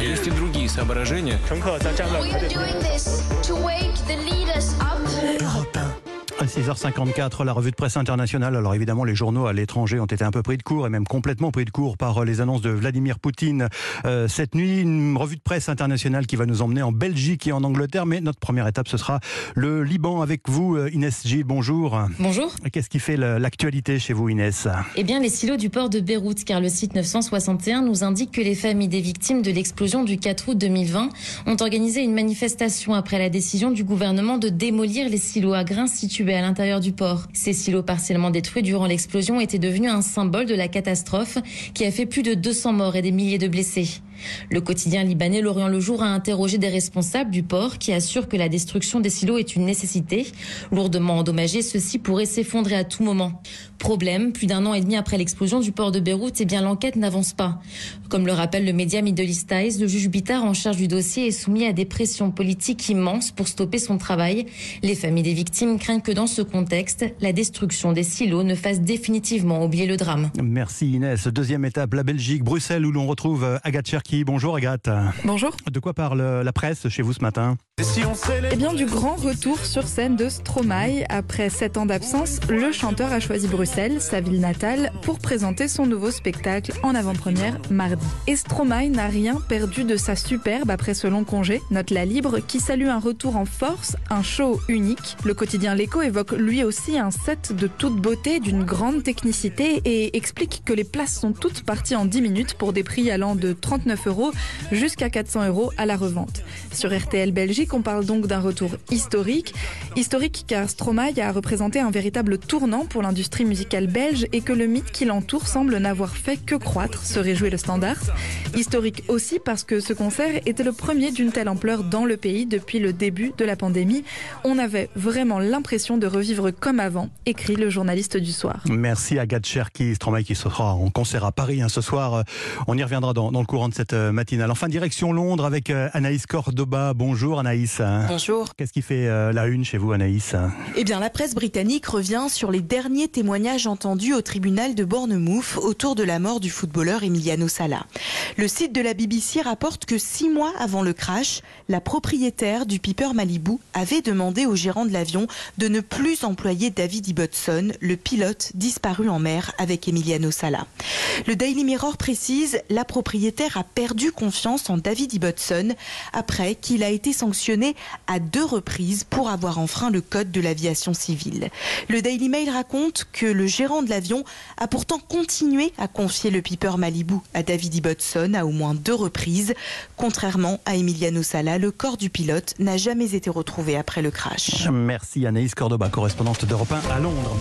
Есть и другие соображения. 6h54 la revue de presse internationale. Alors évidemment, les journaux à l'étranger ont été un peu pris de court et même complètement pris de court par euh, les annonces de Vladimir Poutine euh, cette nuit. Une revue de presse internationale qui va nous emmener en Belgique et en Angleterre. Mais notre première étape, ce sera le Liban avec vous, euh, Inès Gilles. Bonjour. Bonjour. Qu'est-ce qui fait l'actualité chez vous, Inès? Eh bien, les silos du port de Beyrouth, car le site 961 nous indique que les familles des victimes de l'explosion du 4 août 2020 ont organisé une manifestation après la décision du gouvernement de démolir les silos à grains situés l'intérieur du port. Ces silos partiellement détruits durant l'explosion étaient devenus un symbole de la catastrophe qui a fait plus de 200 morts et des milliers de blessés. Le quotidien libanais L'Orient le Jour a interrogé des responsables du port qui assurent que la destruction des silos est une nécessité. Lourdement endommagés, ceux-ci pourraient s'effondrer à tout moment. Problème, plus d'un an et demi après l'explosion du port de Beyrouth, eh bien l'enquête n'avance pas. Comme le rappelle le média Middle East Eyes, le juge Bittard en charge du dossier est soumis à des pressions politiques immenses pour stopper son travail. Les familles des victimes craignent que dans ce contexte, la destruction des silos ne fasse définitivement oublier le drame. Merci Inès. Deuxième étape, la Belgique, Bruxelles, où l'on retrouve euh, Agathe Bonjour Agathe. Bonjour. De quoi parle euh, la presse chez vous ce matin Eh bien, du grand retour sur scène de Stromae. Après sept ans d'absence, le chanteur a choisi Bruxelles, sa ville natale, pour présenter son nouveau spectacle en avant-première mardi. Et Stromae n'a rien perdu de sa superbe après ce long congé, note la Libre, qui salue un retour en force, un show unique. Le quotidien L'Echo évoque lui aussi un set de toute beauté, d'une grande technicité et explique que les places sont toutes parties en 10 minutes pour des prix allant de 39 euros jusqu'à 400 euros à la revente. Sur RTL Belgique, on parle donc d'un retour historique. Historique car Stromae a représenté un véritable tournant pour l'industrie musicale belge et que le mythe qui l'entoure semble n'avoir fait que croître, se réjouit le standard. Historique aussi parce que ce concert était le premier d'une telle ampleur dans le pays depuis le début de la pandémie. On avait vraiment l'impression de revivre comme avant, écrit le journaliste du soir. Merci Agathe Cherki, Stromae qui sera en concert à Paris hein, ce soir. Euh, On y reviendra dans, dans le courant de cette euh, matinale. Enfin, direction Londres avec euh, Anaïs Cordoba. Bonjour Anaïs. Bonjour. Qu'est-ce qui fait euh, la une chez vous Anaïs? Eh bien, la presse britannique revient sur les derniers témoignages entendus au tribunal de Bournemouth autour de la mort du footballeur Emiliano Sala. Le site de la BBC rapporte que six mois avant le crash, la propriétaire du Piper Malibu avait demandé au gérant de l'avion de ne plus employer David Ibbotson, le pilote disparu en mer avec Emiliano Sala. Le Daily Mirror précise, la propriétaire a perdu confiance en David Ibbotson après qu'il a été sanctionné à deux reprises pour avoir enfreint le code de l'aviation civile. Le Daily Mail raconte que le gérant de l'avion a pourtant continué à confier le Piper Malibu à David Ibbotson à au moins deux reprises. Contrairement à Emiliano Sala, le corps du pilote n'a jamais été retrouvé après le crash. Merci Anaïs Cordoba, correspondante d'Europe 1 à Londres.